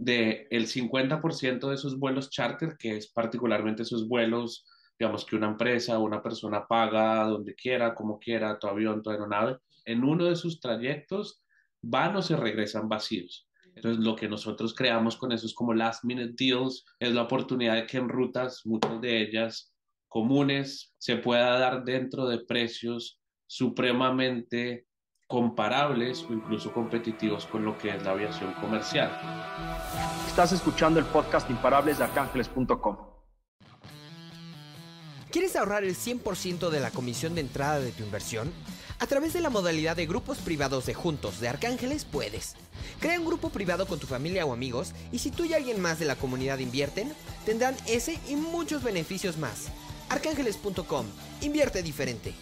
de el 50% de esos vuelos charter, que es particularmente esos vuelos, digamos, que una empresa o una persona paga donde quiera, como quiera, tu avión, tu aeronave, en uno de sus trayectos van o se regresan vacíos. Entonces, lo que nosotros creamos con eso es como last minute deals, es la oportunidad de que en rutas, muchas de ellas comunes, se pueda dar dentro de precios supremamente comparables o incluso competitivos con lo que es la aviación comercial. Estás escuchando el podcast Imparables de arcángeles.com. ¿Quieres ahorrar el 100% de la comisión de entrada de tu inversión? A través de la modalidad de grupos privados de Juntos de Arcángeles puedes. Crea un grupo privado con tu familia o amigos y si tú y alguien más de la comunidad invierten, tendrán ese y muchos beneficios más. Arcángeles.com. Invierte diferente.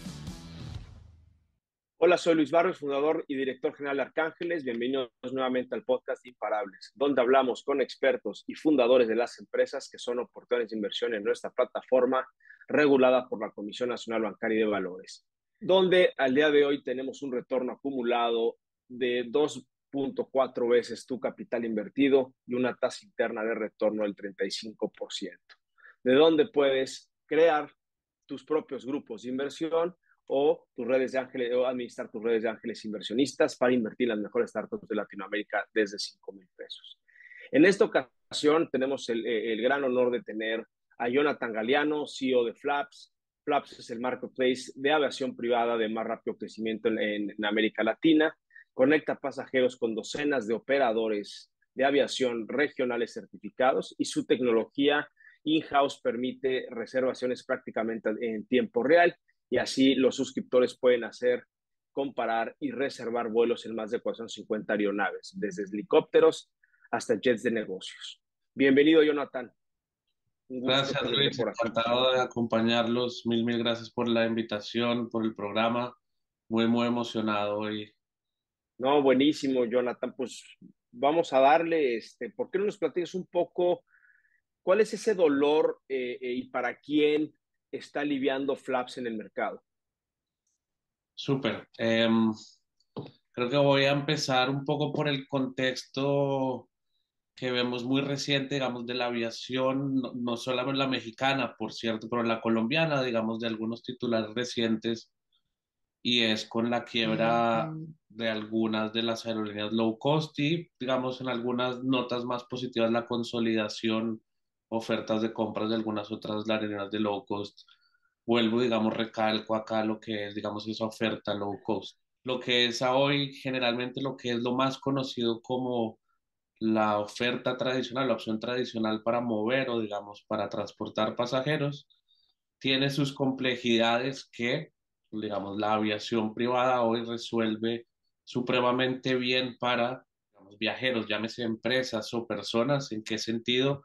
Hola, soy Luis Barrios, fundador y director general de Arcángeles. Bienvenidos nuevamente al podcast Imparables, donde hablamos con expertos y fundadores de las empresas que son oportunidades de inversión en nuestra plataforma regulada por la Comisión Nacional Bancaria y de Valores, donde al día de hoy tenemos un retorno acumulado de 2.4 veces tu capital invertido y una tasa interna de retorno del 35%, de donde puedes crear tus propios grupos de inversión o tus redes de ángeles o administrar tus redes de ángeles inversionistas para invertir en las mejores startups de Latinoamérica desde 5 mil pesos. En esta ocasión tenemos el, el, gran honor de tener a Jonathan Galeano, CEO de Flaps. Flaps es el marketplace de aviación privada de más rápido crecimiento en, en, en América Latina. Conecta pasajeros con docenas de operadores de aviación regionales certificados y su tecnología in-house permite reservaciones prácticamente en tiempo real y así los suscriptores pueden hacer, comparar y reservar vuelos en más de 450 aeronaves, desde helicópteros hasta jets de negocios. Bienvenido, Jonathan. Gracias, Luis. Encantado de acompañarlos. Mil, mil gracias por la invitación, por el programa. Muy, muy emocionado hoy. No, buenísimo, Jonathan. Pues vamos a darle, este, ¿por qué no nos platicas un poco cuál es ese dolor eh, eh, y para quién está aliviando Flaps en el mercado? Súper. Eh, creo que voy a empezar un poco por el contexto que vemos muy reciente, digamos, de la aviación, no, no solamente la mexicana, por cierto, pero la colombiana, digamos, de algunos titulares recientes, y es con la quiebra de algunas de las aerolíneas low cost y, digamos, en algunas notas más positivas, la consolidación ofertas de compras de algunas otras aerolíneas de low cost. Vuelvo, digamos, recalco acá lo que es, digamos, esa oferta low cost. Lo que es hoy generalmente lo que es lo más conocido como la oferta tradicional, la opción tradicional para mover o, digamos, para transportar pasajeros, tiene sus complejidades que, digamos, la aviación privada hoy resuelve supremamente bien para digamos, viajeros, llámese empresas o personas. ¿En qué sentido?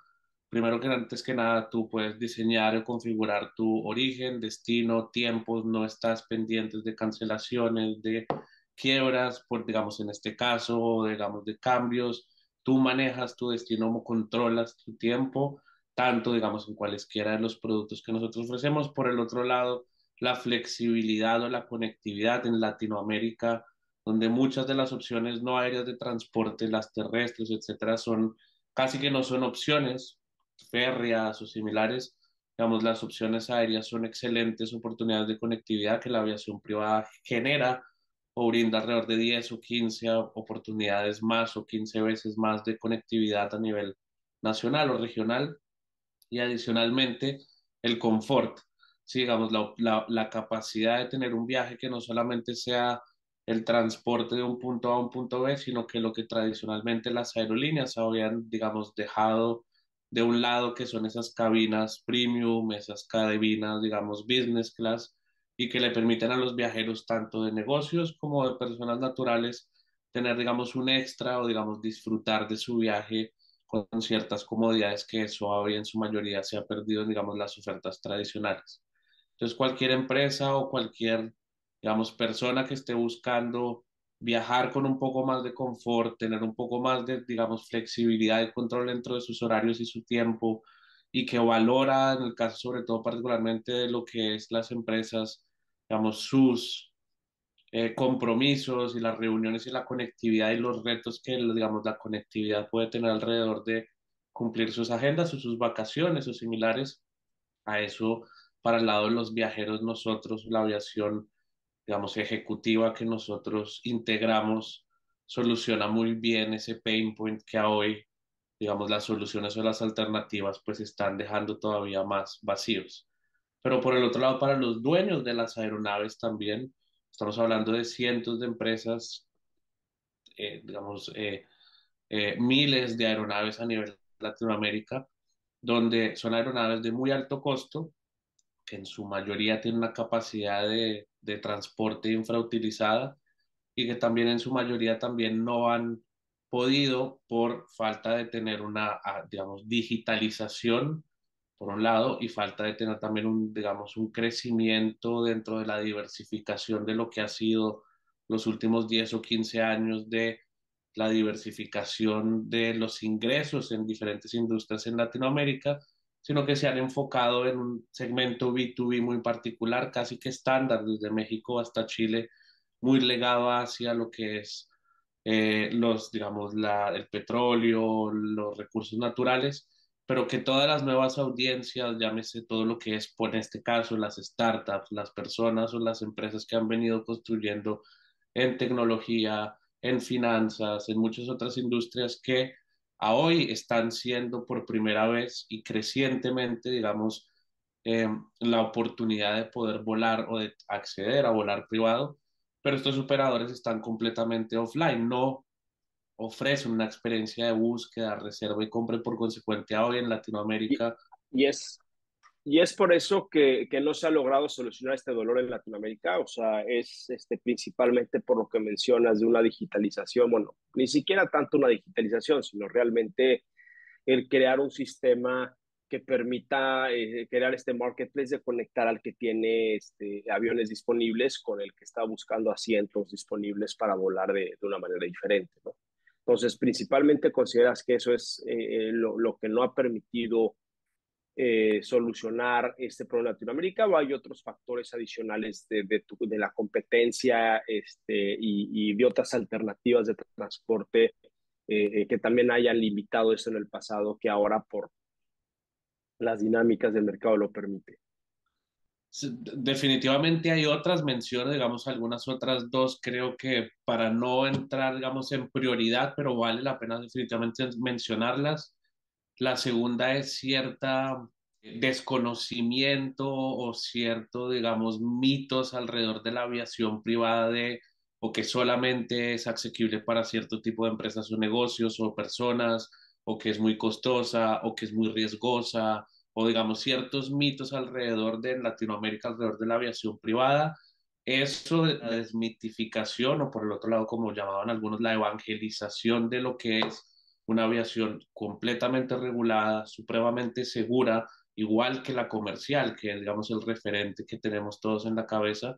Primero que antes que nada tú puedes diseñar o configurar tu origen, destino, tiempos, no estás pendientes de cancelaciones, de quiebras, por digamos en este caso, digamos de cambios, tú manejas tu destino, controlas tu tiempo, tanto digamos en cualesquiera de los productos que nosotros ofrecemos. Por el otro lado, la flexibilidad o la conectividad en Latinoamérica, donde muchas de las opciones no aéreas de transporte, las terrestres, etcétera, son casi que no son opciones, férreas o similares, digamos, las opciones aéreas son excelentes oportunidades de conectividad que la aviación privada genera o brinda alrededor de 10 o 15 oportunidades más o 15 veces más de conectividad a nivel nacional o regional. Y adicionalmente el confort, sí, digamos, la, la, la capacidad de tener un viaje que no solamente sea el transporte de un punto A a un punto B, sino que lo que tradicionalmente las aerolíneas habían, digamos, dejado de un lado que son esas cabinas premium, esas cabinas, digamos, business class, y que le permiten a los viajeros, tanto de negocios como de personas naturales, tener, digamos, un extra o, digamos, disfrutar de su viaje con ciertas comodidades que eso hoy en su mayoría se ha perdido digamos, las ofertas tradicionales. Entonces, cualquier empresa o cualquier, digamos, persona que esté buscando viajar con un poco más de confort, tener un poco más de, digamos, flexibilidad y control dentro de sus horarios y su tiempo, y que valora, en el caso sobre todo particularmente de lo que es las empresas, digamos, sus eh, compromisos y las reuniones y la conectividad y los retos que, digamos, la conectividad puede tener alrededor de cumplir sus agendas o sus vacaciones o similares. A eso, para el lado de los viajeros, nosotros, la aviación, digamos, ejecutiva que nosotros integramos, soluciona muy bien ese pain point que a hoy, digamos, las soluciones o las alternativas pues están dejando todavía más vacíos. Pero por el otro lado, para los dueños de las aeronaves también, estamos hablando de cientos de empresas, eh, digamos, eh, eh, miles de aeronaves a nivel Latinoamérica, donde son aeronaves de muy alto costo, que en su mayoría tienen una capacidad de, de transporte infrautilizada y que también en su mayoría también no han podido por falta de tener una, ah, digamos, digitalización, por un lado, y falta de tener también un, digamos, un crecimiento dentro de la diversificación de lo que ha sido los últimos 10 o 15 años de la diversificación de los ingresos en diferentes industrias en Latinoamérica, sino que se han enfocado en un segmento B2B muy particular, casi que estándar, desde México hasta Chile, muy legado hacia lo que es eh, los, digamos, la, el petróleo, los recursos naturales, pero que todas las nuevas audiencias, llámese todo lo que es, por este caso, las startups, las personas o las empresas que han venido construyendo en tecnología, en finanzas, en muchas otras industrias que a hoy están siendo por primera vez y crecientemente, digamos, eh, la oportunidad de poder volar o de acceder a volar privado, pero estos operadores están completamente offline, no ofrecen una experiencia de búsqueda, reserva y compra, por consecuente hoy en Latinoamérica. Y, es, y es por eso que, que, no se ha logrado solucionar este dolor en Latinoamérica, o sea, es este, principalmente por lo que mencionas de una digitalización, bueno, ni siquiera tanto una digitalización, sino realmente el crear un sistema que permita eh, crear este marketplace de conectar al que tiene este, aviones disponibles con el que está buscando asientos disponibles para volar de, de una manera diferente. ¿no? Entonces, principalmente consideras que eso es eh, lo, lo, que no ha permitido eh, solucionar este problema en Latinoamérica o hay otros factores adicionales de, de, tu, de la competencia este, y, y, de otras alternativas de transporte eh, que también hayan limitado eso en el pasado que ahora por las dinámicas del mercado lo permite. Definitivamente hay otras menciones, digamos, algunas otras dos, creo que para no entrar, digamos, en prioridad, pero vale la pena definitivamente mencionarlas. La segunda es cierta desconocimiento o cierto, digamos, mitos alrededor de la aviación privada de o que solamente es asequible para cierto tipo de empresas o negocios o personas, o que es muy costosa, o que es muy riesgosa, o digamos ciertos mitos alrededor de Latinoamérica, alrededor de la aviación privada, eso de la desmitificación o por el otro lado, como llamaban algunos, la evangelización de lo que es una aviación completamente regulada, supremamente segura, igual que la comercial, que es digamos el referente que tenemos todos en la cabeza,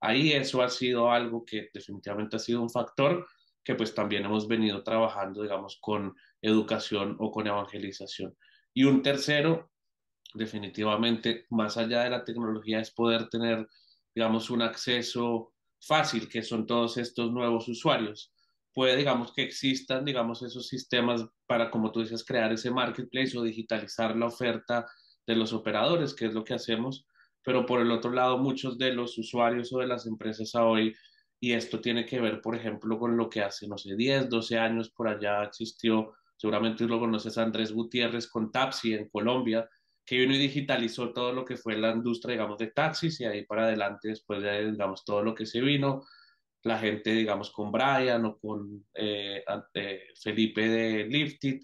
ahí eso ha sido algo que definitivamente ha sido un factor que pues también hemos venido trabajando, digamos, con educación o con evangelización. Y un tercero definitivamente, más allá de la tecnología, es poder tener, digamos, un acceso fácil, que son todos estos nuevos usuarios. Puede, digamos, que existan, digamos, esos sistemas para, como tú dices, crear ese marketplace o digitalizar la oferta de los operadores, que es lo que hacemos, pero por el otro lado, muchos de los usuarios o de las empresas a hoy, y esto tiene que ver, por ejemplo, con lo que hace, no sé, 10, 12 años por allá existió, seguramente lo conoces, Andrés Gutiérrez con Tapsi en Colombia, que vino y digitalizó todo lo que fue la industria, digamos, de taxis y ahí para adelante, después de, digamos, todo lo que se vino, la gente, digamos, con Brian o con eh, Felipe de Lifted,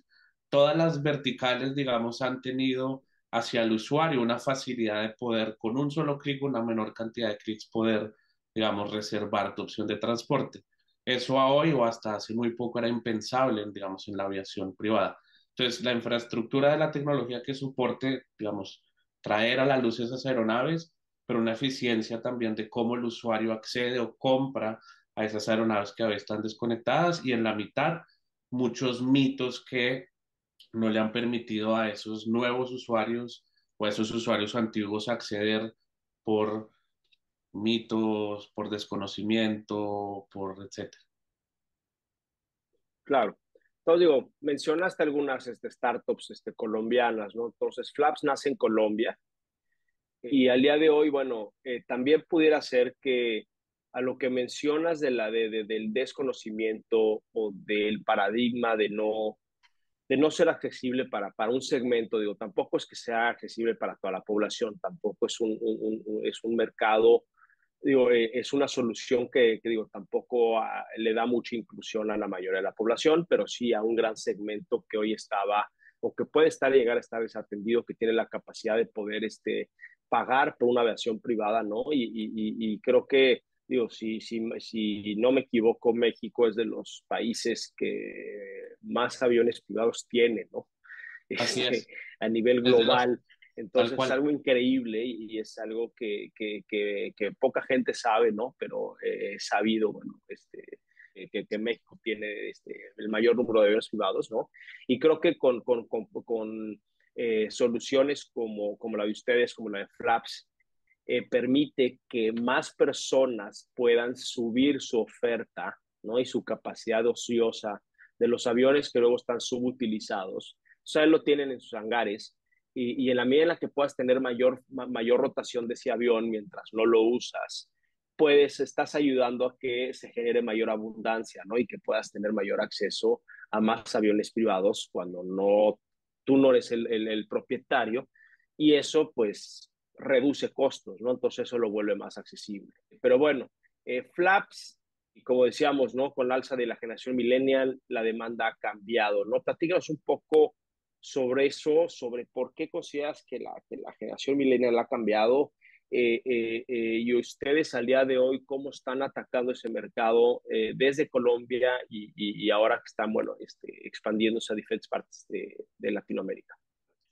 todas las verticales, digamos, han tenido hacia el usuario una facilidad de poder, con un solo clic, una menor cantidad de clics, poder, digamos, reservar tu opción de transporte. Eso a hoy o hasta hace muy poco era impensable, digamos, en la aviación privada. Entonces, la infraestructura de la tecnología que soporte, digamos, traer a la luz esas aeronaves, pero una eficiencia también de cómo el usuario accede o compra a esas aeronaves que a veces están desconectadas y en la mitad muchos mitos que no le han permitido a esos nuevos usuarios o a esos usuarios antiguos acceder por mitos, por desconocimiento, por etcétera. Claro. Entonces digo, mencionaste algunas este, startups este, colombianas, ¿no? Entonces, Flaps nace en Colombia y al día de hoy, bueno, eh, también pudiera ser que a lo que mencionas de la, de, del desconocimiento o del paradigma de no, de no ser accesible para, para un segmento, digo, tampoco es que sea accesible para toda la población, tampoco es un, es un mercado, digo, eh, es una solución que, digo, tampoco ah, le da mucha inclusión a la mayoría de la población, pero sí a un gran segmento que hoy estaba o que puede estar llegar a estar desatendido, que tiene la capacidad de poder este, pagar por una aviación privada, ¿no? y, y creo que digo, si, si, si no me equivoco, México es de los países que más aviones privados tiene, ¿no? Así es. a nivel global. Entonces es algo increíble y es algo que, que, que, poca gente sabe, ¿no? Pero he sabido, bueno, este, que, México tiene este, el mayor número de aviones privados, ¿no? Y creo que con, con, con, con eh, soluciones como, como la de ustedes, como la de Flaps, eh, permite que más personas puedan subir su oferta ¿no? y su capacidad ociosa de los aviones que luego están subutilizados. O sea, lo tienen en sus hangares y, en la medida en la que puedas tener mayor, mayor rotación de ese avión mientras no lo usas, pues estás ayudando a que se genere mayor abundancia ¿no? y que puedas tener mayor acceso a más aviones privados cuando no, tú no eres el, el, propietario. Y eso, pues, reduce costos, ¿no? Entonces eso lo vuelve más accesible. Pero bueno, eh, Flaps, como decíamos, ¿no? Con la alza de la generación millennial, la demanda ha cambiado, ¿no? Platícanos un poco sobre eso, sobre por qué consideras que la, que la generación millennial ha cambiado eh, eh, y ustedes al día de hoy cómo están atacando ese mercado desde Colombia y, y, ahora que están, bueno, este, expandiéndose a diferentes partes de, de Latinoamérica.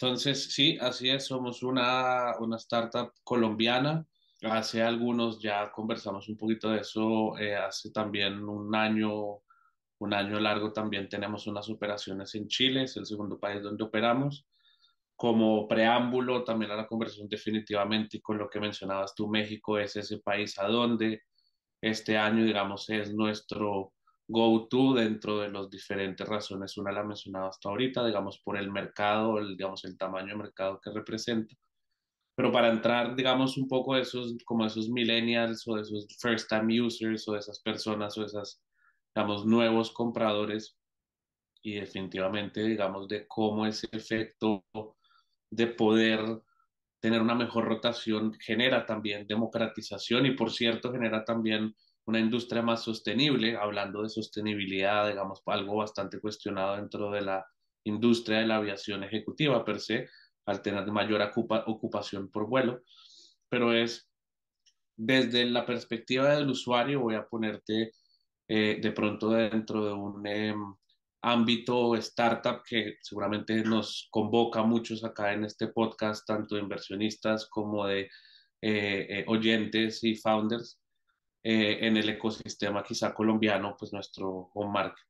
Entonces, sí, así es, somos una, una startup colombiana. Hace algunos ya conversamos un poquito de eso, eh, hace también un año, un año largo también tenemos unas operaciones en Chile, es el segundo país donde operamos. Como preámbulo también a la conversación definitivamente y con lo que mencionabas tú, México es ese país a donde este año, digamos, es nuestro go-to dentro de las diferentes razones. Una la mencionaba hasta ahorita, digamos, por el mercado, el, digamos, el tamaño de mercado que representa. Pero para entrar, digamos, un poco de esos, como esos millennials o de esos first-time users o de esas personas o esas, digamos, nuevos compradores y definitivamente, digamos, de cómo ese efecto de poder tener una mejor rotación genera también democratización y, por cierto, genera también una industria más sostenible, hablando de sostenibilidad, digamos, algo bastante cuestionado dentro de la industria de la aviación ejecutiva per se, al tener mayor ocupación por vuelo, pero es desde la perspectiva del usuario, voy a ponerte eh, de pronto dentro de un em, ámbito startup que seguramente nos convoca a muchos acá en este podcast, tanto de inversionistas como de eh, eh, oyentes y founders, eh, en el ecosistema quizá colombiano, pues nuestro home market.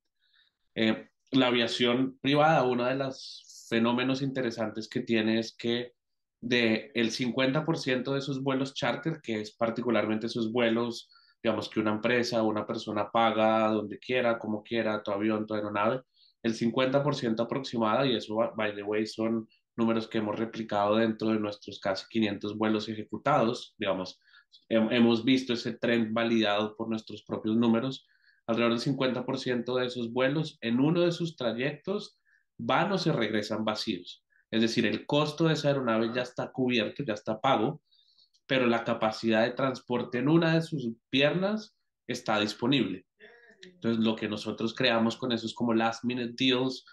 La aviación privada, uno de los fenómenos interesantes que tiene es que de el 50% de esos vuelos charter, que es particularmente esos vuelos, digamos que una empresa o una persona paga donde quiera, como quiera, tu avión, tu aeronave, el 50% aproximada, y eso, by the way, son números que hemos replicado dentro de nuestros casi 500 vuelos ejecutados, digamos, hemos visto ese trend validado por nuestros propios números. Alrededor del 50% de esos vuelos en uno de sus trayectos van o se regresan vacíos. Es decir, el costo de esa aeronave ya está cubierto, ya está pago, pero la capacidad de transporte en una de sus piernas está disponible. Entonces, lo que nosotros creamos con eso es como last minute deals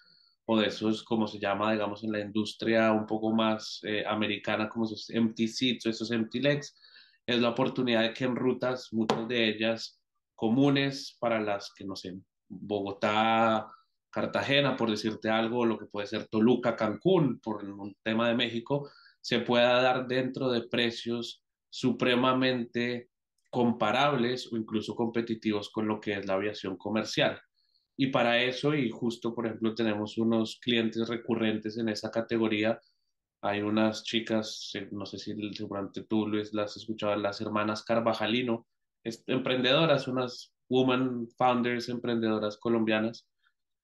o de esos, como se llama, digamos, en la industria un poco más eh, americana, como esos empty seats o esos empty legs, es la oportunidad de que en rutas, muchas de ellas comunes para las que, no sé, Bogotá, Cartagena, por decirte algo, lo que puede ser Toluca, Cancún, por un tema de México, se pueda dar dentro de precios supremamente comparables o incluso competitivos con lo que es la aviación comercial. Y para eso, y justo por ejemplo tenemos unos clientes recurrentes en esa categoría, Hay unas chicas, no sé si seguramente tú, Luis, las has escuchado, las hermanas Carvajalino, emprendedoras, unas woman founders, emprendedoras colombianas,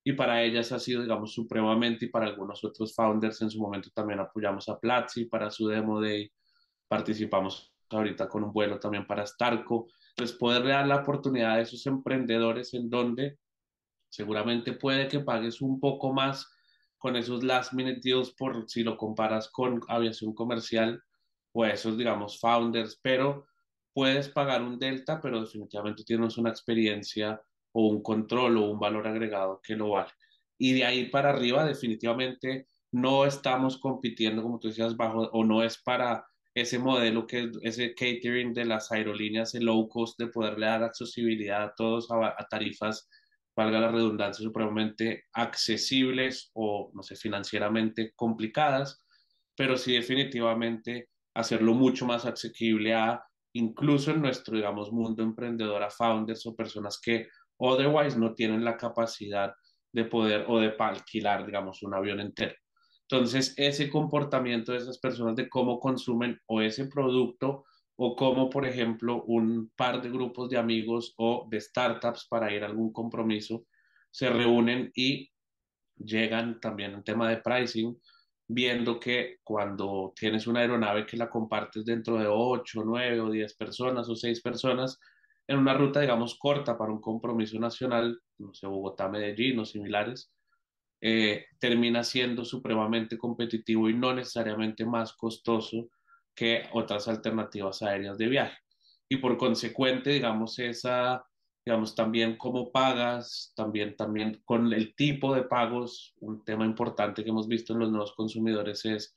y para ellas ha sido, digamos, supremamente, y para algunos otros founders en su momento también apoyamos a Platzi para su Demo Day, participamos ahorita con un vuelo también para Starco, entonces poder dar la oportunidad a esos emprendedores en donde seguramente puede que pagues un poco más con esos last minute deals por si lo comparas con aviación comercial o esos, digamos, founders, pero puedes pagar un delta, pero definitivamente tienes una experiencia o un control o un valor agregado que lo vale. Y de ahí para arriba, definitivamente no estamos compitiendo, como tú decías, bajo o no es para ese modelo que ese catering de las aerolíneas, el low cost de poderle dar accesibilidad a todos a tarifas valga la redundancia, supremamente accesibles o, no sé, financieramente complicadas, pero sí definitivamente hacerlo mucho más asequible a, incluso en nuestro, digamos, mundo emprendedor, a founders o personas que otherwise no tienen la capacidad de poder o de alquilar, digamos, un avión entero. Entonces, ese comportamiento de esas personas de cómo consumen o ese producto o como, por ejemplo, un par de grupos de amigos o de startups para ir a algún compromiso se reúnen y llegan también en tema de pricing, viendo que cuando tienes una aeronave que la compartes dentro de 8, 9 o 10 personas o 6 personas, en una ruta, digamos, corta para un compromiso nacional, no sé, Bogotá, Medellín o similares, eh, termina siendo supremamente competitivo y no necesariamente más costoso que otras alternativas aéreas de viaje. Y por consecuente, digamos, esa, digamos, también cómo pagas, también, también con el tipo de pagos, un tema importante que hemos visto en los nuevos consumidores es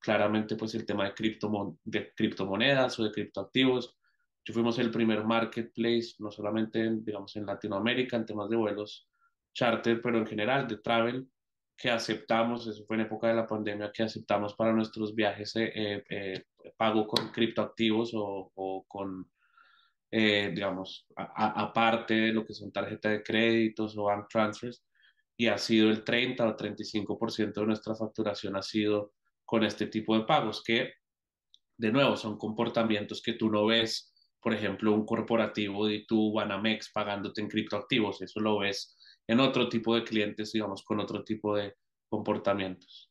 claramente pues el tema de, criptomon de criptomonedas o de criptoactivos. Yo fuimos el primer marketplace, no solamente, digamos, en Latinoamérica, en temas de vuelos charter, pero en general de travel, que aceptamos, eso fue en época de la pandemia, que aceptamos para nuestros viajes eh, eh, eh pago con criptoactivos o, o con, eh, digamos, aparte de lo que son tarjetas de créditos o bank transfers, y ha sido el 30 o 35% de nuestra facturación ha sido con este tipo de pagos, que de nuevo son comportamientos que tú no ves, por ejemplo, un corporativo de tu Banamex pagándote en criptoactivos, eso lo ves en otro tipo de clientes, digamos, con otro tipo de comportamientos.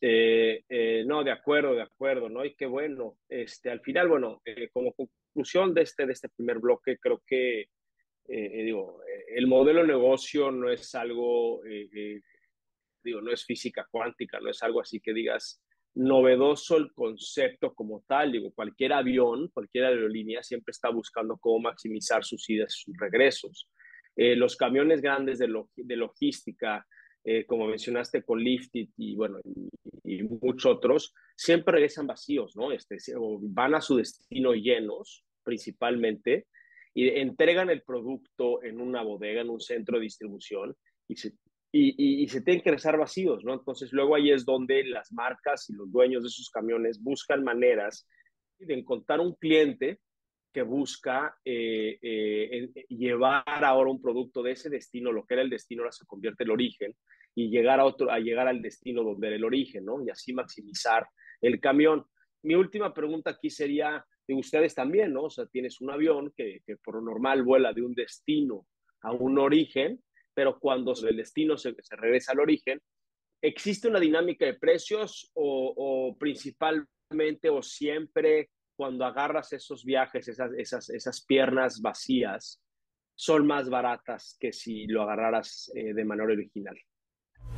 Eh, eh, no, de acuerdo, de acuerdo, ¿no? Y qué bueno. Este, al final, bueno, eh, como conclusión de este, de este primer bloque, creo que, digo, el modelo de negocio no es algo, digo, no es física cuántica, no es algo así que digas novedoso el concepto como tal. Digo, cualquier avión, cualquier aerolínea siempre está buscando cómo maximizar sus idas sus regresos. Los camiones grandes de, logística, eh, como mencionaste con Lifted y bueno, y, muchos otros, siempre regresan vacíos, ¿no? Este, van a su destino llenos, principalmente, y entregan el producto en una bodega, en un centro de distribución, y se, y, se tienen que regresar vacíos, ¿no? Entonces luego ahí es donde las marcas y los dueños de esos camiones buscan maneras de encontrar un cliente que busca eh, eh, llevar ahora un producto de ese destino, lo que era el destino ahora se convierte en el origen, y llegar a, otro, a llegar al destino donde era el origen, ¿no? Y así maximizar el camión. Mi última pregunta aquí sería de ustedes también, ¿no? O sea, tienes un avión que, por lo normal vuela de un destino a un origen, pero cuando el destino se, regresa al origen, ¿existe una dinámica de precios o principalmente o siempre cuando agarras esos viajes, esas, esas, esas piernas vacías, son más baratas que si lo agarraras eh, de manera original.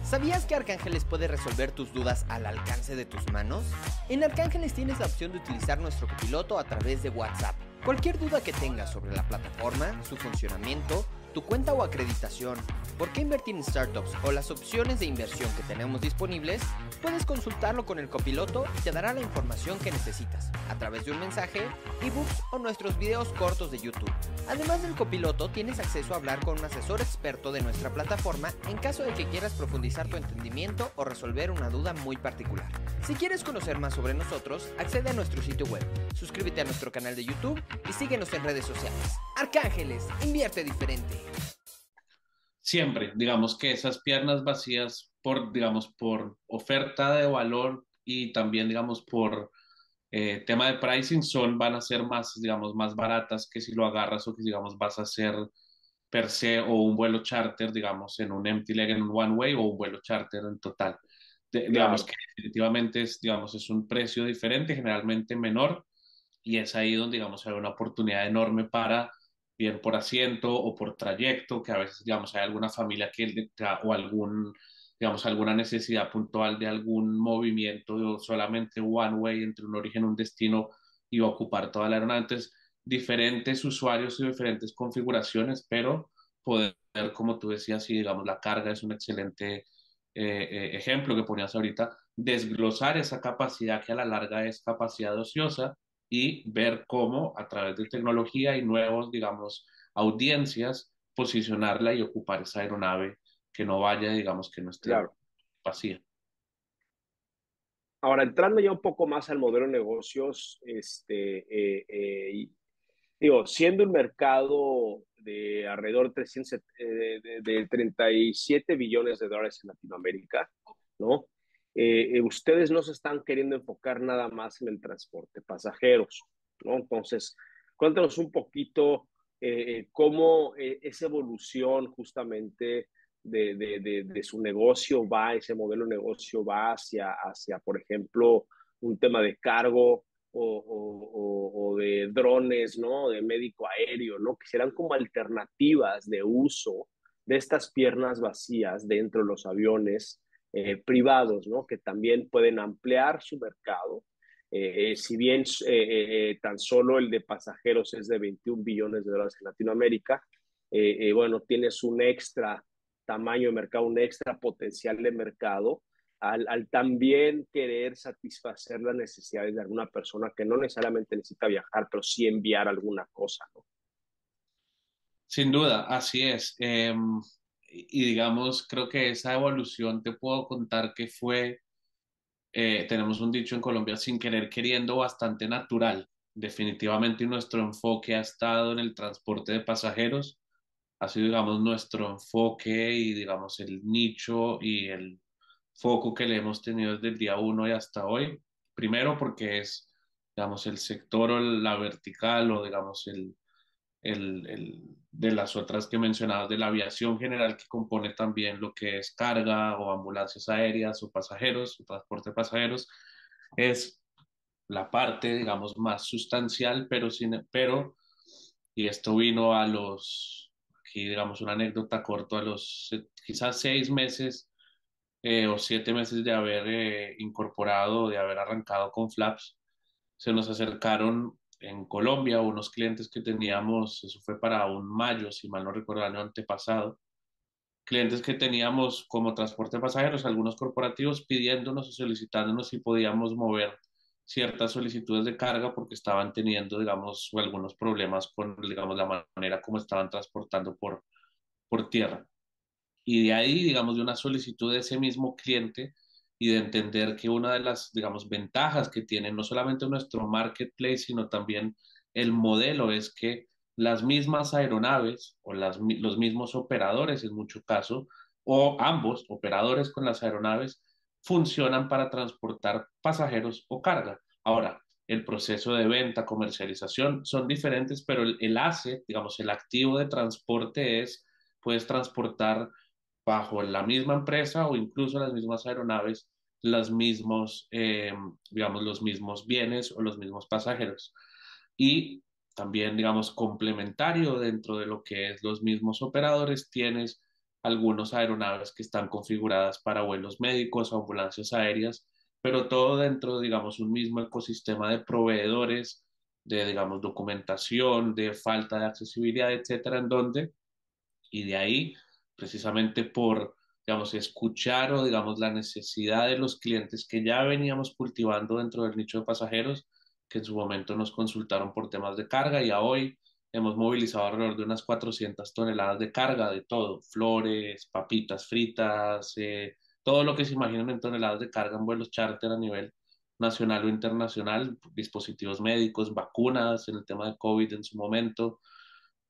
¿Sabías que Arcángeles puede resolver tus dudas al alcance de tus manos? En Arcángeles tienes la opción de utilizar nuestro copiloto a través de WhatsApp. Cualquier duda que tengas sobre la plataforma, su funcionamiento, tu cuenta o acreditación, por qué invertir en startups o las opciones de inversión que tenemos disponibles, puedes consultarlo con el copiloto y te dará la información que necesitas a través de un mensaje, ebooks o nuestros videos cortos de YouTube. Además del copiloto, tienes acceso a hablar con un asesor experto de nuestra plataforma en caso de que quieras profundizar tu entendimiento o resolver una duda muy particular. Si quieres conocer más sobre nosotros, accede a nuestro sitio web, suscríbete a nuestro canal de YouTube y síguenos en redes sociales. Arcángeles, invierte diferente siempre, digamos que esas piernas vacías por, digamos, por oferta de valor y también, digamos, por eh, tema de pricing son, van a ser más, digamos, más baratas que si lo agarras o que, digamos, vas a hacer per se o un vuelo charter, digamos, en un empty leg, en un one way o un vuelo charter en total. Digamos que definitivamente es, digamos, es un precio diferente, generalmente menor, y es ahí donde, digamos, hay una oportunidad enorme para, bien por asiento o por trayecto, que a veces, digamos, hay alguna familia que, o algún digamos, alguna necesidad puntual de algún movimiento solamente one way entre un origen y un destino y ocupar toda la aeronave. Entonces, diferentes usuarios y diferentes configuraciones, pero poder, como tú decías, y digamos, la carga es un excelente eh, eh, ejemplo que ponías ahorita, desglosar esa capacidad que a la larga es capacidad ociosa y ver cómo a través de tecnología y nuevos, digamos, audiencias, posicionarla y ocupar esa aeronave que no vaya, digamos, que no esté vacía. Ahora, entrando ya un poco más al modelo de negocios, este, eh, eh, digo, siendo un mercado de alrededor de, de, 37 billones de dólares en Latinoamérica, ¿no? Eh, ustedes no se están queriendo enfocar nada más en el transporte pasajeros, ¿no? Entonces, cuéntanos un poquito cómo esa evolución justamente de, su negocio va, ese modelo de negocio va hacia, hacia por ejemplo, un tema de cargo o, o, de drones, ¿no? De médico aéreo, ¿no? Que serán como alternativas de uso de estas piernas vacías dentro de los aviones eh, privados, ¿no? Que también pueden ampliar su mercado. Eh, eh, si bien tan solo el de pasajeros es de 21 billones de dólares en Latinoamérica, bueno, tienes un extra tamaño de mercado, un extra potencial de mercado, al, también querer satisfacer las necesidades de alguna persona que no necesariamente necesita viajar, pero sí enviar alguna cosa, ¿no? Sin duda, así es. Eh, y digamos, creo que esa evolución te puedo contar que fue, eh, tenemos un dicho en Colombia, sin querer queriendo, bastante natural. Definitivamente nuestro enfoque ha estado en el transporte de pasajeros ha sido, digamos, nuestro enfoque y, digamos, el nicho y el foco que le hemos tenido desde el día uno y hasta hoy. Primero porque es, digamos, el sector o la vertical o, digamos, el, el, el, de las otras que mencionabas, de la aviación general que compone también lo que es carga o ambulancias aéreas o pasajeros o transporte de pasajeros, es la parte, digamos, más sustancial, pero, sin, pero y esto vino a los aquí digamos una anécdota corto, a los quizás seis meses eh, o siete meses de haber eh, incorporado, de haber arrancado con Flaps, se nos acercaron en Colombia unos clientes que teníamos, eso fue para un mayo, si mal no recuerdo, el año antepasado, clientes que teníamos como transporte de pasajeros, algunos corporativos pidiéndonos o solicitándonos si podíamos mover ciertas solicitudes de carga porque estaban teniendo, digamos, algunos problemas con, digamos, la manera como estaban transportando por, por tierra. Y de ahí, digamos, de una solicitud de ese mismo cliente y de entender que una de las, digamos, ventajas que tiene no solamente nuestro marketplace, sino también el modelo es que las mismas aeronaves o los mismos operadores en mucho caso, o ambos operadores con las aeronaves, funcionan para transportar pasajeros o carga. Ahora, el proceso de venta, comercialización son diferentes, pero el, el digamos, el activo de transporte es, puedes transportar bajo la misma empresa o incluso las mismas aeronaves, los mismos, eh, digamos, los mismos bienes o los mismos pasajeros. Y también, digamos, complementario dentro de lo que es los mismos operadores, tienes algunos aeronaves que están configuradas para vuelos médicos, ambulancias aéreas, pero todo dentro, digamos, un mismo ecosistema de proveedores, de, digamos, documentación, de falta de accesibilidad, etcétera, en donde, y de ahí, precisamente por, digamos, escuchar o, digamos, la necesidad de los clientes que ya veníamos cultivando dentro del nicho de pasajeros, que en su momento nos consultaron por temas de carga y a hoy hemos movilizado alrededor de unas 400 toneladas de carga de todo, flores, papitas fritas, eh, todo lo que se imaginan en toneladas de carga en vuelos charter a nivel nacional o internacional, dispositivos médicos, vacunas en el tema de COVID en su momento.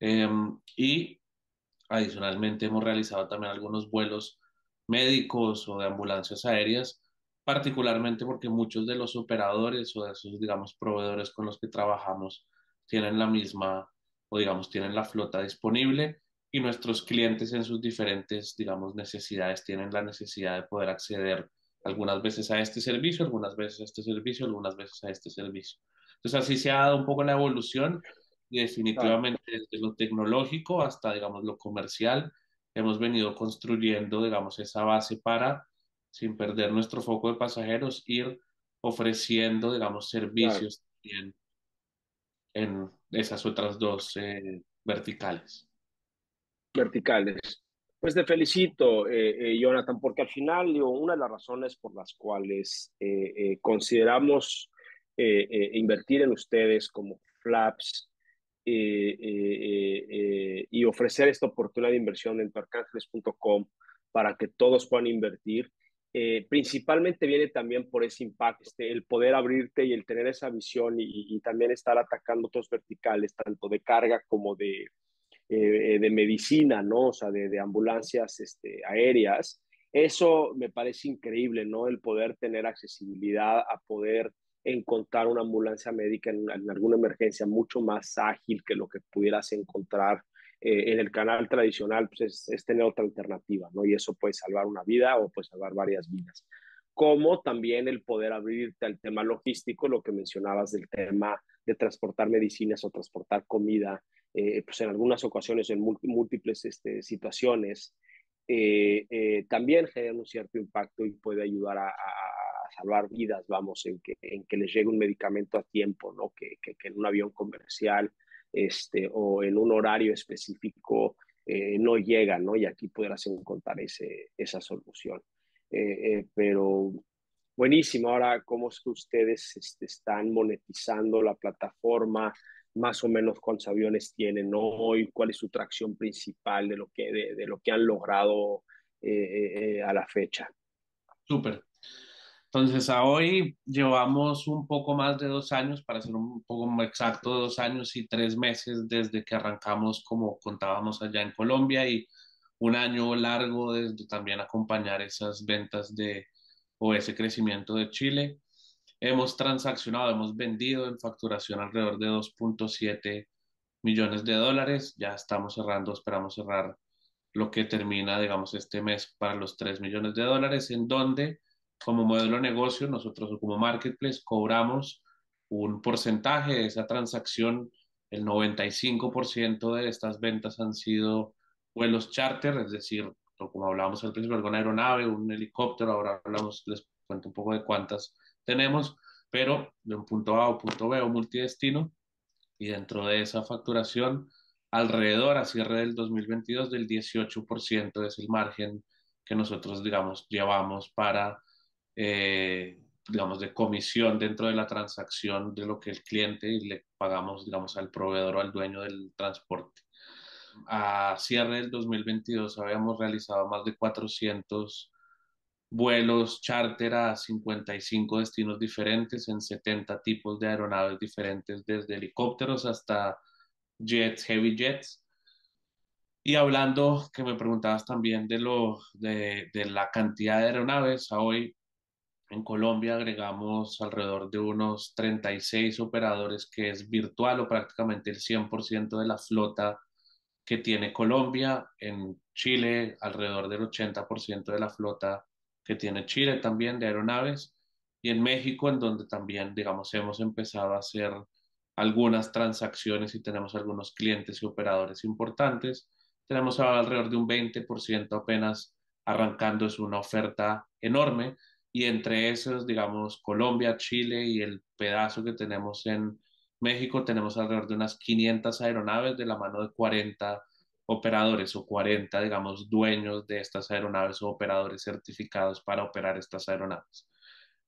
Em, y adicionalmente hemos realizado también algunos vuelos médicos o de ambulancias aéreas particularmente porque muchos de los operadores o de esos, digamos, proveedores con los que trabajamos tienen la misma o, digamos, tienen la flota disponible y nuestros clientes en sus diferentes, digamos, necesidades tienen la necesidad de poder acceder algunas veces a este servicio, algunas veces a este servicio, algunas veces a este servicio. Entonces así se ha dado un poco la evolución definitivamente desde lo tecnológico hasta, digamos, lo comercial, hemos venido construyendo, digamos, esa base para, sin perder nuestro foco de pasajeros, ir ofreciendo, digamos, servicios también en esas otras dos eh, verticales. Verticales. Pues te felicito, eh, eh, Jonathan, porque al final, digo, una de las razones por las cuales consideramos invertir en ustedes como Flaps y ofrecer esta oportunidad de inversión dentro de arcángeles.com para que todos puedan invertir, principalmente viene también por ese impacto, este, el poder abrirte y el tener esa visión y, también estar atacando otros verticales, tanto de carga como de, eh, de medicina, ¿no? O sea, de, ambulancias este, aéreas. Eso me parece increíble, ¿no? El poder tener accesibilidad a poder encontrar una ambulancia médica en, alguna emergencia mucho más ágil que lo que pudieras encontrar eh, en el canal tradicional, pues es, tener otra alternativa, ¿no? Y eso puede salvar una vida o puede salvar varias vidas. Como también el poder abrirte al tema logístico, lo que mencionabas del tema de transportar medicinas o transportar comida, eh, pues en algunas ocasiones, en múltiples este, situaciones, eh, también genera un cierto impacto y puede ayudar a, salvar vidas, vamos, en que, en que les llegue un medicamento a tiempo, ¿no? Que, que, en un avión comercial este, o en un horario específico no llega, ¿no? Y aquí podrás encontrar ese, esa solución. pero buenísimo, ahora, ¿cómo es que ustedes este, están monetizando la plataforma? más o menos cuántos aviones tienen hoy, cuál es su tracción principal de lo que, de, lo que han logrado eh, eh, eh, a la fecha. Súper. Entonces, a hoy llevamos un poco más de dos años, para ser un poco exacto, dos años y tres meses desde que arrancamos, como contábamos allá en Colombia, y un año largo desde también acompañar esas ventas de o ese crecimiento de Chile. Hemos transaccionado, hemos vendido en facturación alrededor de 2.7 millones de dólares. Ya estamos cerrando, esperamos cerrar lo que termina, digamos, este mes para los 3 millones de dólares, en donde como modelo de negocio, nosotros como marketplace cobramos un porcentaje de esa transacción. El 95% de estas ventas han sido vuelos charter, es decir, como hablábamos al principio, alguna aeronave, un helicóptero, ahora hablamos, les cuento un poco de cuántas tenemos, pero de un punto A o punto B o multidestino, y dentro de esa facturación, alrededor a cierre del 2022 del 18% es el margen que nosotros, digamos, llevamos para, eh, digamos, de comisión dentro de la transacción de lo que el cliente y le pagamos, digamos, al proveedor o al dueño del transporte. A cierre del 2022 habíamos realizado más de 400 vuelos charter a 55 destinos diferentes en 70 tipos de aeronaves diferentes, desde helicópteros hasta jets, heavy jets. Y hablando, que me preguntabas también de, lo, de, de la cantidad de aeronaves, a hoy en Colombia agregamos alrededor de unos 36 operadores, que es virtual o prácticamente el 100% de la flota que tiene Colombia. En Chile, alrededor del 80% de la flota que tiene Chile también de aeronaves y en México en donde también, digamos, hemos empezado a hacer algunas transacciones y tenemos algunos clientes y operadores importantes. Tenemos alrededor de un 20% apenas arrancando, es una oferta enorme y entre esos, digamos, Colombia, Chile y el pedazo que tenemos en México, tenemos alrededor de unas 500 aeronaves de la mano de 40 operadores o 40, digamos, dueños de estas aeronaves o operadores certificados para operar estas aeronaves.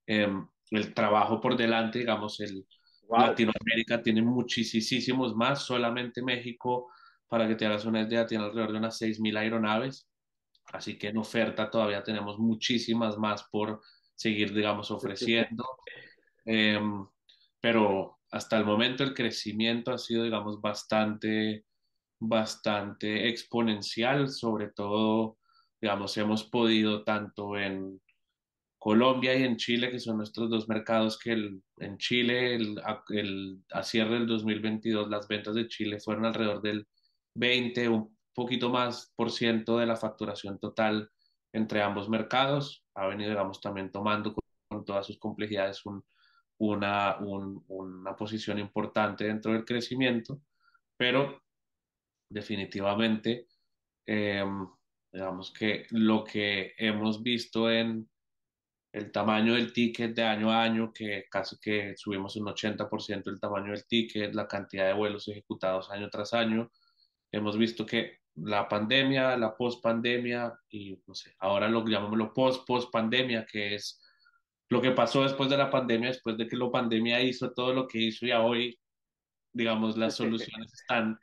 Em, el trabajo por delante, digamos, el Latinoamérica tiene muchísimos más, solamente México, para que te hagas una idea, tiene alrededor de unas 6.000 aeronaves, así que en oferta todavía tenemos muchísimas más por seguir, digamos, ofreciendo. Em, pero hasta el momento el crecimiento ha sido, digamos, bastante bastante exponencial, sobre todo, digamos, hemos podido tanto en Colombia y en Chile, que son nuestros dos mercados que en Chile, el, el, a cierre del 2022, las ventas de Chile fueron alrededor del 20, un poquito más por ciento de la facturación total entre ambos mercados. Ha venido, digamos, también tomando con, todas sus complejidades un, una, una posición importante dentro del crecimiento, pero definitivamente, em, digamos que lo que hemos visto en el tamaño del ticket de año a año, que casi que subimos un 80% el tamaño del ticket, la cantidad de vuelos ejecutados año tras año. Hemos visto que la pandemia, la post-pandemia y no sé, ahora lo llamémoslo post-post-pandemia, que es lo que pasó después de la pandemia, después de que la pandemia hizo todo lo que hizo y hoy, digamos, las soluciones están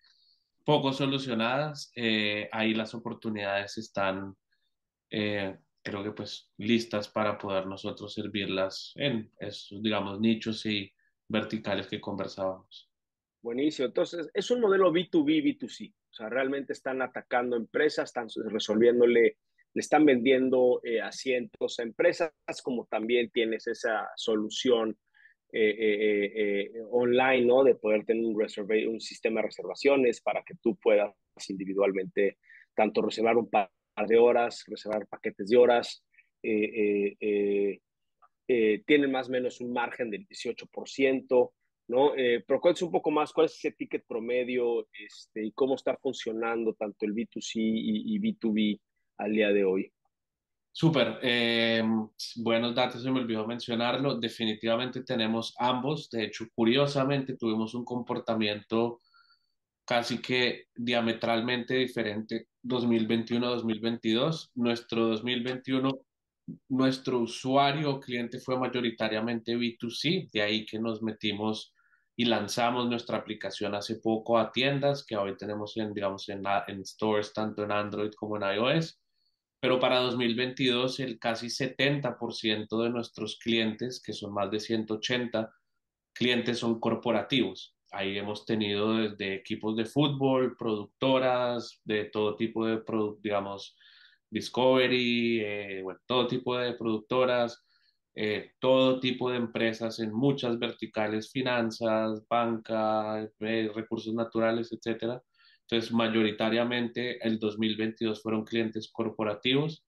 poco solucionadas, eh, ahí las oportunidades están eh, creo que pues listas para poder nosotros servirlas en esos, digamos, nichos y verticales que conversábamos. Buenísimo. Entonces, es un modelo B2B, B2C. O sea, realmente están atacando empresas, están resolviéndole, le están vendiendo eh, asientos a empresas, como también tienes esa solución eh, eh, online, ¿no? De poder tener un, un sistema de reservaciones para que tú puedas individualmente tanto reservar un par de horas, reservar paquetes de horas. Eh, eh, eh, tienen más o menos un margen del 18%, ¿no? pero cuéntanos un poco más, ¿cuál es ese ticket promedio este, y cómo está funcionando tanto el B2C y, B2B al día de hoy? Súper, buenos datos, se me olvidó mencionarlo. Definitivamente tenemos ambos. De hecho, curiosamente, tuvimos un comportamiento casi que diametralmente diferente 2021-2022. Nuestro 2021, nuestro usuario o cliente fue mayoritariamente B2C, de ahí que nos metimos y lanzamos nuestra aplicación hace poco a tiendas que hoy tenemos en, digamos, en, en stores tanto en Android como en iOS. Pero para 2022 el casi 70% de nuestros clientes, que son más de 180 clientes, son corporativos. Ahí hemos tenido desde equipos de fútbol, productoras, de todo tipo de, digamos, Discovery, eh, bueno, todo tipo de productoras, eh, todo tipo de empresas en muchas verticales, finanzas, banca, eh, recursos naturales, etcétera. Entonces, mayoritariamente el 2022 fueron clientes corporativos,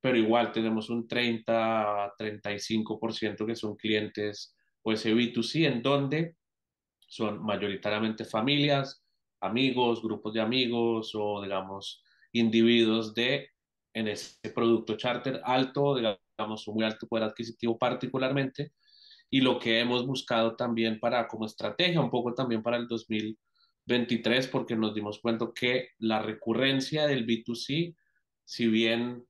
pero igual tenemos un 30 a 35% que son clientes o ese B2C, en donde son mayoritariamente familias, amigos, grupos de amigos o, digamos, individuos de, en ese producto charter alto, digamos, un muy alto poder adquisitivo particularmente, y lo que hemos buscado también para, como estrategia, un poco también para el 2023, porque nos dimos cuenta que la recurrencia del B2C, si bien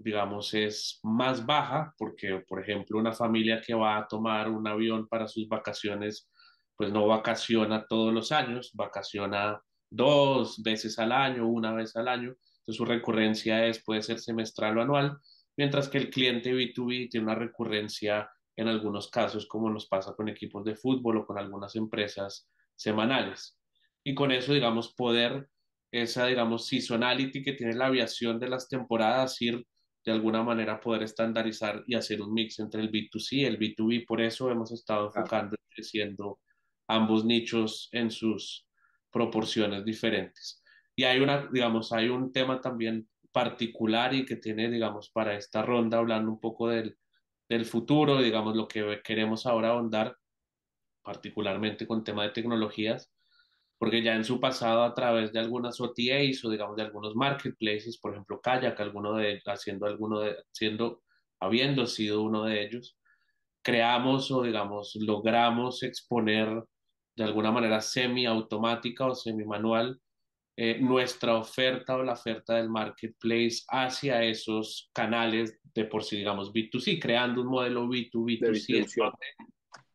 digamos, es más baja, porque, por ejemplo, una familia que va a tomar un avión para sus vacaciones pues no vacaciona todos los años, vacaciona dos veces al año, una vez al año, entonces su recurrencia es, puede ser semestral o anual, mientras que el cliente B2B tiene una recurrencia en algunos casos, como nos pasa con equipos de fútbol o con algunas empresas semanales. Y con eso, digamos, poder, esa, digamos, seasonality que tiene la aviación de las temporadas, ir de alguna manera poder estandarizar y hacer un mix entre el B2C y el B2B. Por eso hemos estado enfocando y creciendo ambos nichos en sus proporciones diferentes. Y hay una, digamos, hay un tema también particular y que tiene, digamos, para esta ronda, hablando un poco del, del futuro, digamos, lo que queremos ahora ahondar, particularmente con tema de tecnologías, porque ya en su pasado a través de algunas OTAs o digamos de algunos marketplaces, por ejemplo Kayak, alguno de, haciendo alguno de, siendo, habiendo sido uno de ellos, creamos o digamos logramos exponer de alguna manera semi-automática o semi-manual eh, nuestra oferta o la oferta del marketplace hacia esos canales de por sí, digamos, B2C, creando un modelo B2B2C.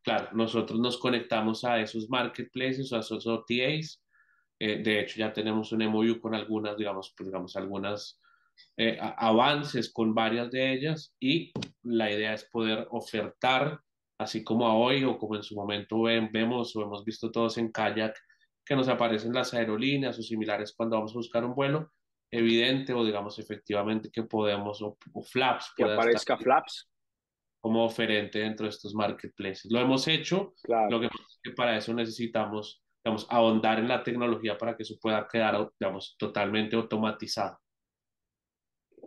Claro, nosotros nos conectamos a esos marketplaces o a esos OTAs. Eh, de hecho, ya tenemos un MOU con algunas, digamos, pues, digamos, algunas eh, avances con varias de ellas y la idea es poder ofertar así como a hoy o como en su momento vemos o hemos visto todos en kayak que nos aparecen las aerolíneas o similares cuando vamos a buscar un vuelo, evidente o digamos efectivamente que podemos, o, flaps. Que aparezca flaps. como oferente dentro de estos marketplaces. Lo hemos hecho, lo que pasa es que para eso necesitamos, digamos, ahondar en la tecnología para que eso pueda quedar, digamos, totalmente automatizado.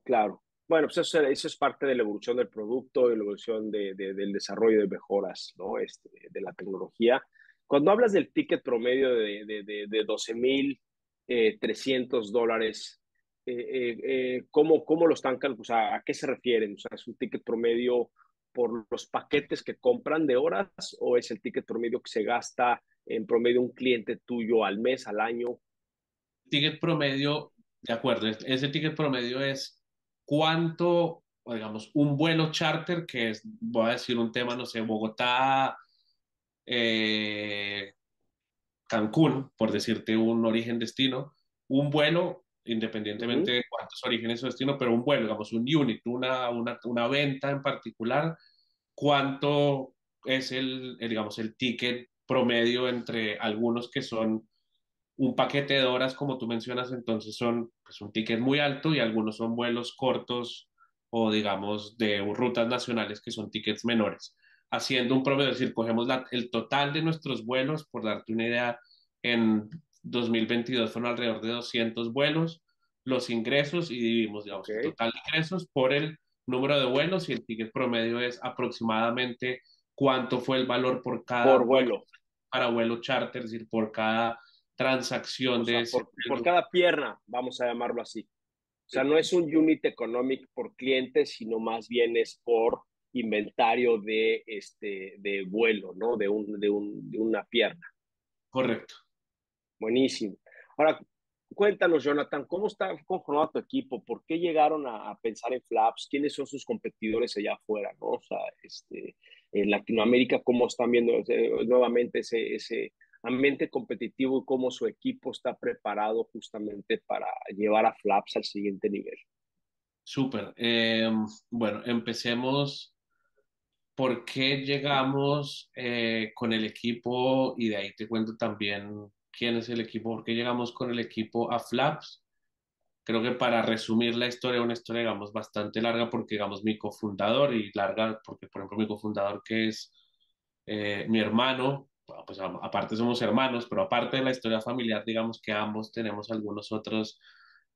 Claro. Bueno, pues eso, es parte de la evolución del producto, de la evolución de, del desarrollo de mejoras, ¿no? Este, de la tecnología. Cuando hablas del ticket promedio de, de, de, de 12 mil eh, 300 dólares, eh, eh, eh, ¿cómo, ¿cómo, lo están calculando? O sea, ¿a qué se refieren? O sea, ¿es un ticket promedio por los paquetes que compran de horas o es el ticket promedio que se gasta en promedio un cliente tuyo al mes, al año? Ticket promedio, de acuerdo, ese ticket promedio es cuánto, digamos, un vuelo charter, que es, voy a decir un tema, no sé, Bogotá, eh, Cancún, por decirte un origen-destino, un vuelo, independientemente de cuántos orígenes o destino, pero un vuelo, digamos, un unit, una, una, una venta en particular, cuánto es el, digamos, el ticket promedio entre algunos que son un paquete de horas, como tú mencionas, entonces son pues, un ticket muy alto y algunos son vuelos cortos o digamos de rutas nacionales que son tickets menores. Haciendo un promedio, es decir, cogemos el total de nuestros vuelos, por darte una idea, en 2022 fueron alrededor de 200 vuelos, los ingresos y dividimos, digamos, el total de ingresos por el número de vuelos y el ticket promedio es aproximadamente cuánto fue el valor por cada por vuelo. Para vuelo charter, es decir, por cada transacción de por, cada pierna, vamos a llamarlo así. O sea, no es un unit economic por cliente, sino más bien es por inventario de, este, de vuelo, ¿no? De, un, de, un, de una pierna. Correcto. Buenísimo. Ahora, cuéntanos, Jonathan, ¿cómo está conformado tu equipo? ¿Por qué llegaron a, pensar en Flaps? ¿Quiénes son sus competidores allá afuera? ¿no? O sea, este, en Latinoamérica, ¿cómo están viendo nuevamente ese, ese ambiente competitivo y cómo su equipo está preparado justamente para llevar a Flaps al siguiente nivel. Súper. Em, bueno, empecemos. ¿Por qué llegamos eh, con el equipo? Y de ahí te cuento también quién es el equipo, por qué llegamos con el equipo a Flaps. Creo que para resumir la historia, una historia, digamos, bastante larga, porque, digamos, mi cofundador, y larga, porque, por ejemplo, mi cofundador, que es eh, mi hermano, pues aparte somos hermanos, pero aparte de la historia familiar, digamos que ambos tenemos algunos otros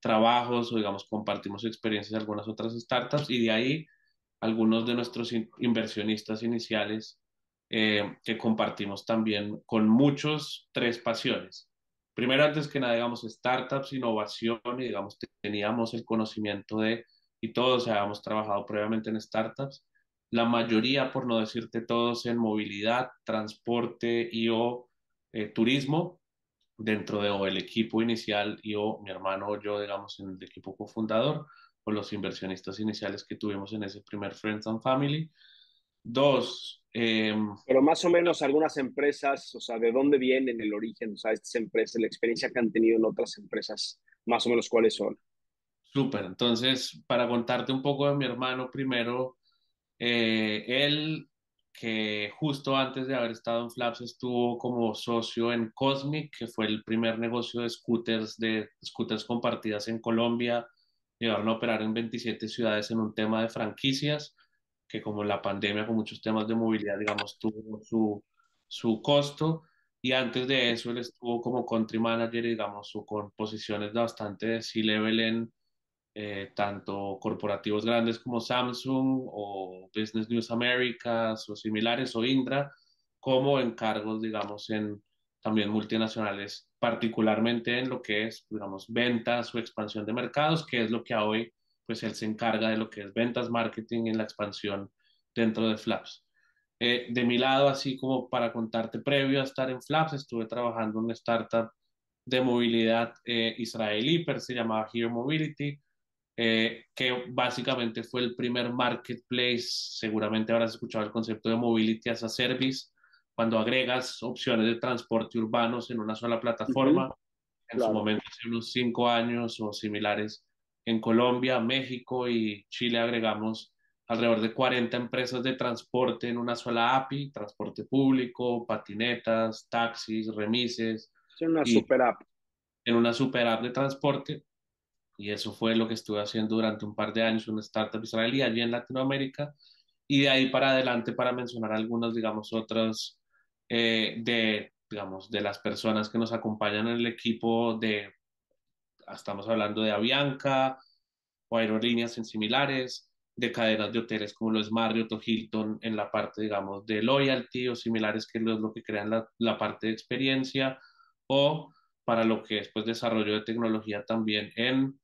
trabajos o digamos compartimos experiencias de algunas otras startups y de ahí algunos de nuestros inversionistas iniciales eh, que compartimos también con muchos tres pasiones. Primero, antes que nada, digamos, startups, innovación y digamos, teníamos el conocimiento de, y todos habíamos trabajado previamente en startups, la mayoría, por no decirte todos, en movilidad, transporte y o eh, turismo, dentro de o el equipo inicial y o mi hermano o yo, digamos, en el equipo cofundador, o los inversionistas iniciales que tuvimos en ese primer Friends and Family. Dos. Em, Pero más o menos algunas empresas, o sea, ¿de dónde vienen el origen? O sea, estas empresas, la experiencia que han tenido en otras empresas, más o menos cuáles son. Súper. Entonces, para contarte un poco de mi hermano, primero, eh, él, que justo antes de haber estado en Flaps, estuvo como socio en Cosmic, que fue el primer negocio de scooters, de scooters compartidas en Colombia. Llegaron a operar en 27 ciudades en un tema de franquicias, que como la pandemia, con muchos temas de movilidad, digamos, tuvo su, su costo. Y antes de eso, él estuvo como country manager, digamos, o con posiciones bastante de C-level en eh, tanto corporativos grandes como Samsung o Business News Americas o similares o Indra, como encargos, digamos, en también multinacionales, particularmente en lo que es, digamos, ventas o expansión de mercados, que es lo que hoy, pues él se encarga de lo que es ventas, marketing y la expansión dentro de Flaps. Eh, de mi lado, así como para contarte, previo a estar en Flaps, estuve trabajando en una startup de movilidad eh, israelí, pero se llamaba Here Mobility, eh, que básicamente fue el primer marketplace, seguramente habrás escuchado el concepto de mobility as a service, cuando agregas opciones de transporte urbanos en una sola plataforma, en su momento hace unos cinco años o similares, en Colombia, México y Chile agregamos alrededor de 40 empresas de transporte en una sola API, transporte público, patinetas, taxis, remises. Es una super app. En una super app de transporte y eso fue lo que estuve haciendo durante un par de años, una startup israelí allí en Latinoamérica. Y de ahí para adelante, para mencionar algunas, digamos, otras eh, de, digamos, de las personas que nos acompañan en el equipo de, estamos hablando de Avianca o aerolíneas en similares, de cadenas de hoteles como lo es Marriott o Hilton en la parte, digamos, de loyalty o similares que es lo que crean la, la parte de experiencia o para lo que es pues, desarrollo de tecnología también en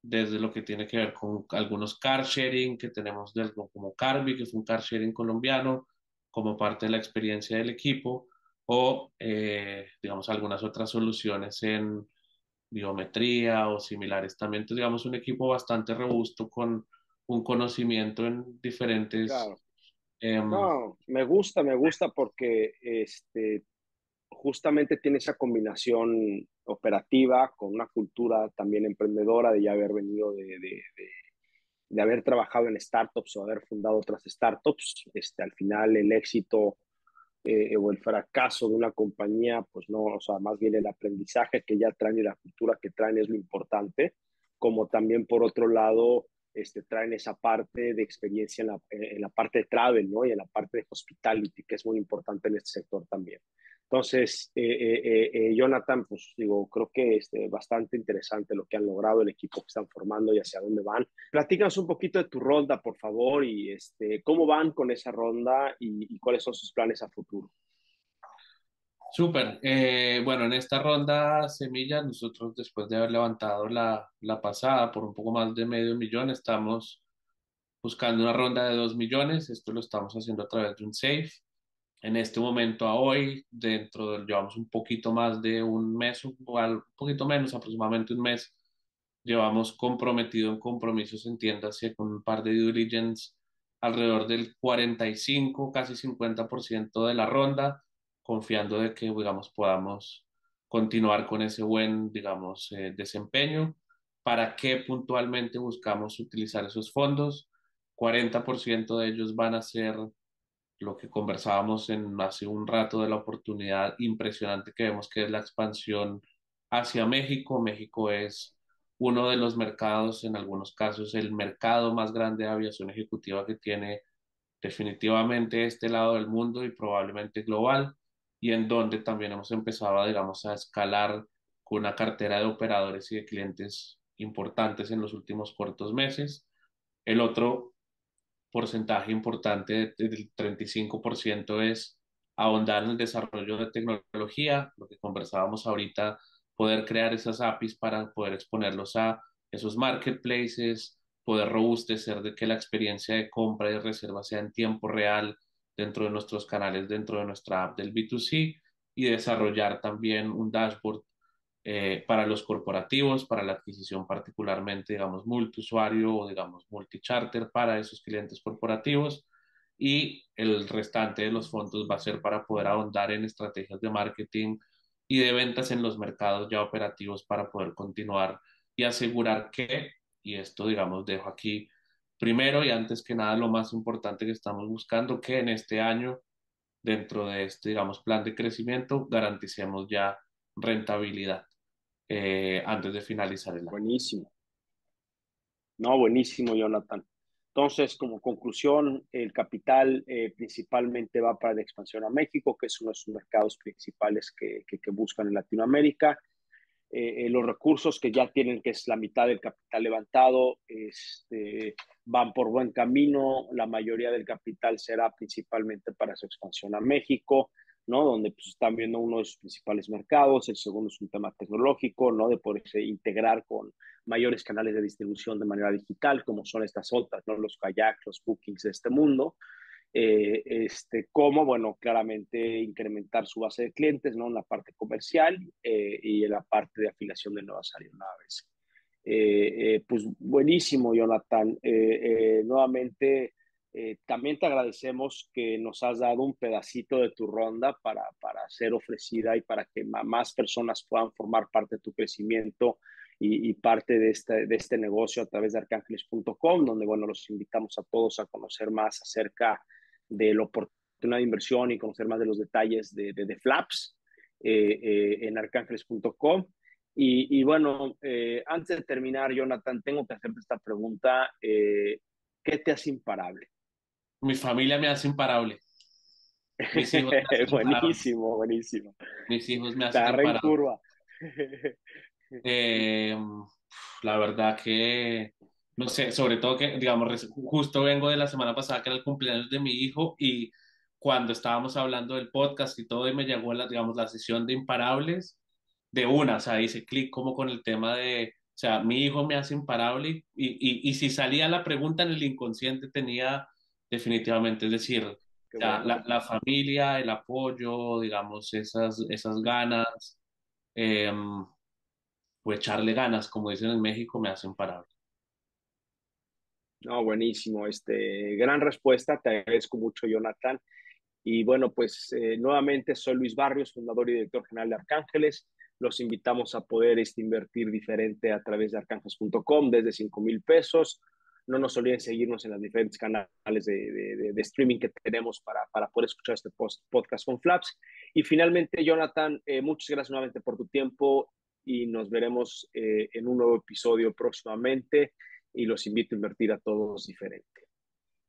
desde lo que tiene que ver con algunos car sharing que tenemos del, como Carby, que es un car sharing colombiano, como parte de la experiencia del equipo, o eh, digamos algunas otras soluciones en biometría o similares. También digamos un equipo bastante robusto con un conocimiento en diferentes... Claro. Em, no, me gusta, me gusta porque este, justamente tiene esa combinación operativa con una cultura también emprendedora de ya haber venido de, de, de, haber trabajado en startups o haber fundado otras startups. Este, al final el éxito eh, o el fracaso de una compañía, pues no, o sea, más bien el aprendizaje que ya traen y la cultura que traen es lo importante, como también por otro lado este, traen esa parte de experiencia en la, en la parte de travel, ¿no? Y en la parte de hospitality, que es muy importante en este sector también. Entonces, eh, eh, eh, Jonathan, pues digo, creo que es este, bastante interesante lo que han logrado, el equipo que están formando y hacia dónde van. Platícanos un poquito de tu ronda, por favor, y este, cómo van con esa ronda y, cuáles son sus planes a futuro. Súper. bueno, en esta ronda Semilla, nosotros después de haber levantado la, la pasada por un poco más de medio millón, estamos buscando una ronda de dos millones. Esto lo estamos haciendo a través de un SAFE en este momento a hoy, dentro del, llevamos un poquito más de un mes, un poquito menos, aproximadamente un mes, llevamos comprometido en compromisos en tiendas y con un par de due diligence alrededor del 45, casi 50% de la ronda, confiando de que, digamos, podamos continuar con ese buen, digamos, eh, desempeño. ¿Para qué puntualmente buscamos utilizar esos fondos? 40% de ellos van a ser lo que conversábamos en hace un rato de la oportunidad impresionante que vemos que es la expansión hacia México. México es uno de los mercados, en algunos casos, el mercado más grande de aviación ejecutiva que tiene definitivamente este lado del mundo y probablemente global, y en donde también hemos empezado, digamos, a escalar con una cartera de operadores y de clientes importantes en los últimos cortos meses. El otro porcentaje importante del 35% es ahondar en el desarrollo de tecnología, lo que conversábamos ahorita, poder crear esas APIs para poder exponerlos a esos marketplaces, poder robustecer de que la experiencia de compra y reserva sea en tiempo real dentro de nuestros canales, dentro de nuestra app del B2C y desarrollar también un dashboard eh, para los corporativos, para la adquisición particularmente, digamos, multiusuario o, digamos, multicharter para esos clientes corporativos. Y el restante de los fondos va a ser para poder ahondar en estrategias de marketing y de ventas en los mercados ya operativos para poder continuar y asegurar que, y esto, digamos, dejo aquí primero y antes que nada lo más importante que estamos buscando, que en este año, dentro de este, digamos, plan de crecimiento, garanticemos ya rentabilidad. Eh, antes de finalizar el. Buenísimo. No, buenísimo, Jonathan. Entonces, como conclusión, el capital eh, principalmente va para la expansión a México, que es uno de sus mercados principales que, buscan en Latinoamérica. Eh, los recursos que ya tienen, que es la mitad del capital levantado, este, van por buen camino. La mayoría del capital será principalmente para su expansión a México. ¿No? Donde pues, están viendo uno de sus principales mercados, el segundo es un tema tecnológico, ¿no? De poderse integrar con mayores canales de distribución de manera digital, como son estas otras, ¿no? Los kayaks, los bookings de este mundo. Eh, este, como, bueno, claramente incrementar su base de clientes, ¿no? En la parte comercial eh, y en la parte de afiliación de nuevas aeronaves. Eh, pues buenísimo, Jonathan. nuevamente, eh, también te agradecemos que nos has dado un pedacito de tu ronda para, para ser ofrecida y para que más personas puedan formar parte de tu crecimiento y, parte de este, de este negocio a través de arcángeles.com, donde, bueno, los invitamos a todos a conocer más acerca de la oportunidad de inversión y conocer más de los detalles de, de, Flaps eh, eh, en arcángeles.com. Y, y, bueno, antes de terminar, Jonathan, tengo que hacerte esta pregunta. ¿Qué te hace imparable? Mi familia me hace imparable. Mis hijos buenísimo, buenísimo. Mis hijos me hacen imparable. curva. Eh, la verdad que, no sé, sobre todo que, digamos, justo vengo de la semana pasada que era el cumpleaños de mi hijo y cuando estábamos hablando del podcast y todo, y me llegó, la, digamos, la sesión de imparables de una, o sea, hice clic como con el tema de, o sea, mi hijo me hace imparable y, y, y si salía la pregunta en el inconsciente tenía definitivamente, es decir, la, la, familia, el apoyo, digamos, esas, esas ganas, eh, o echarle ganas, como dicen en México, me hace imparable. No, buenísimo. Este, gran respuesta. Te agradezco mucho, Jonathan. Y bueno, pues eh, nuevamente soy Luis Barrios, fundador y director general de Arcángeles. Los invitamos a poder este, invertir diferente a través de arcángeles.com desde 5 mil pesos. No nos olviden seguirnos en los diferentes canales de, de, streaming que tenemos para, para, poder escuchar este post, podcast con Flaps. Y finalmente, Jonathan, eh, muchas gracias nuevamente por tu tiempo y nos veremos eh, en un nuevo episodio próximamente y los invito a invertir a todos diferente.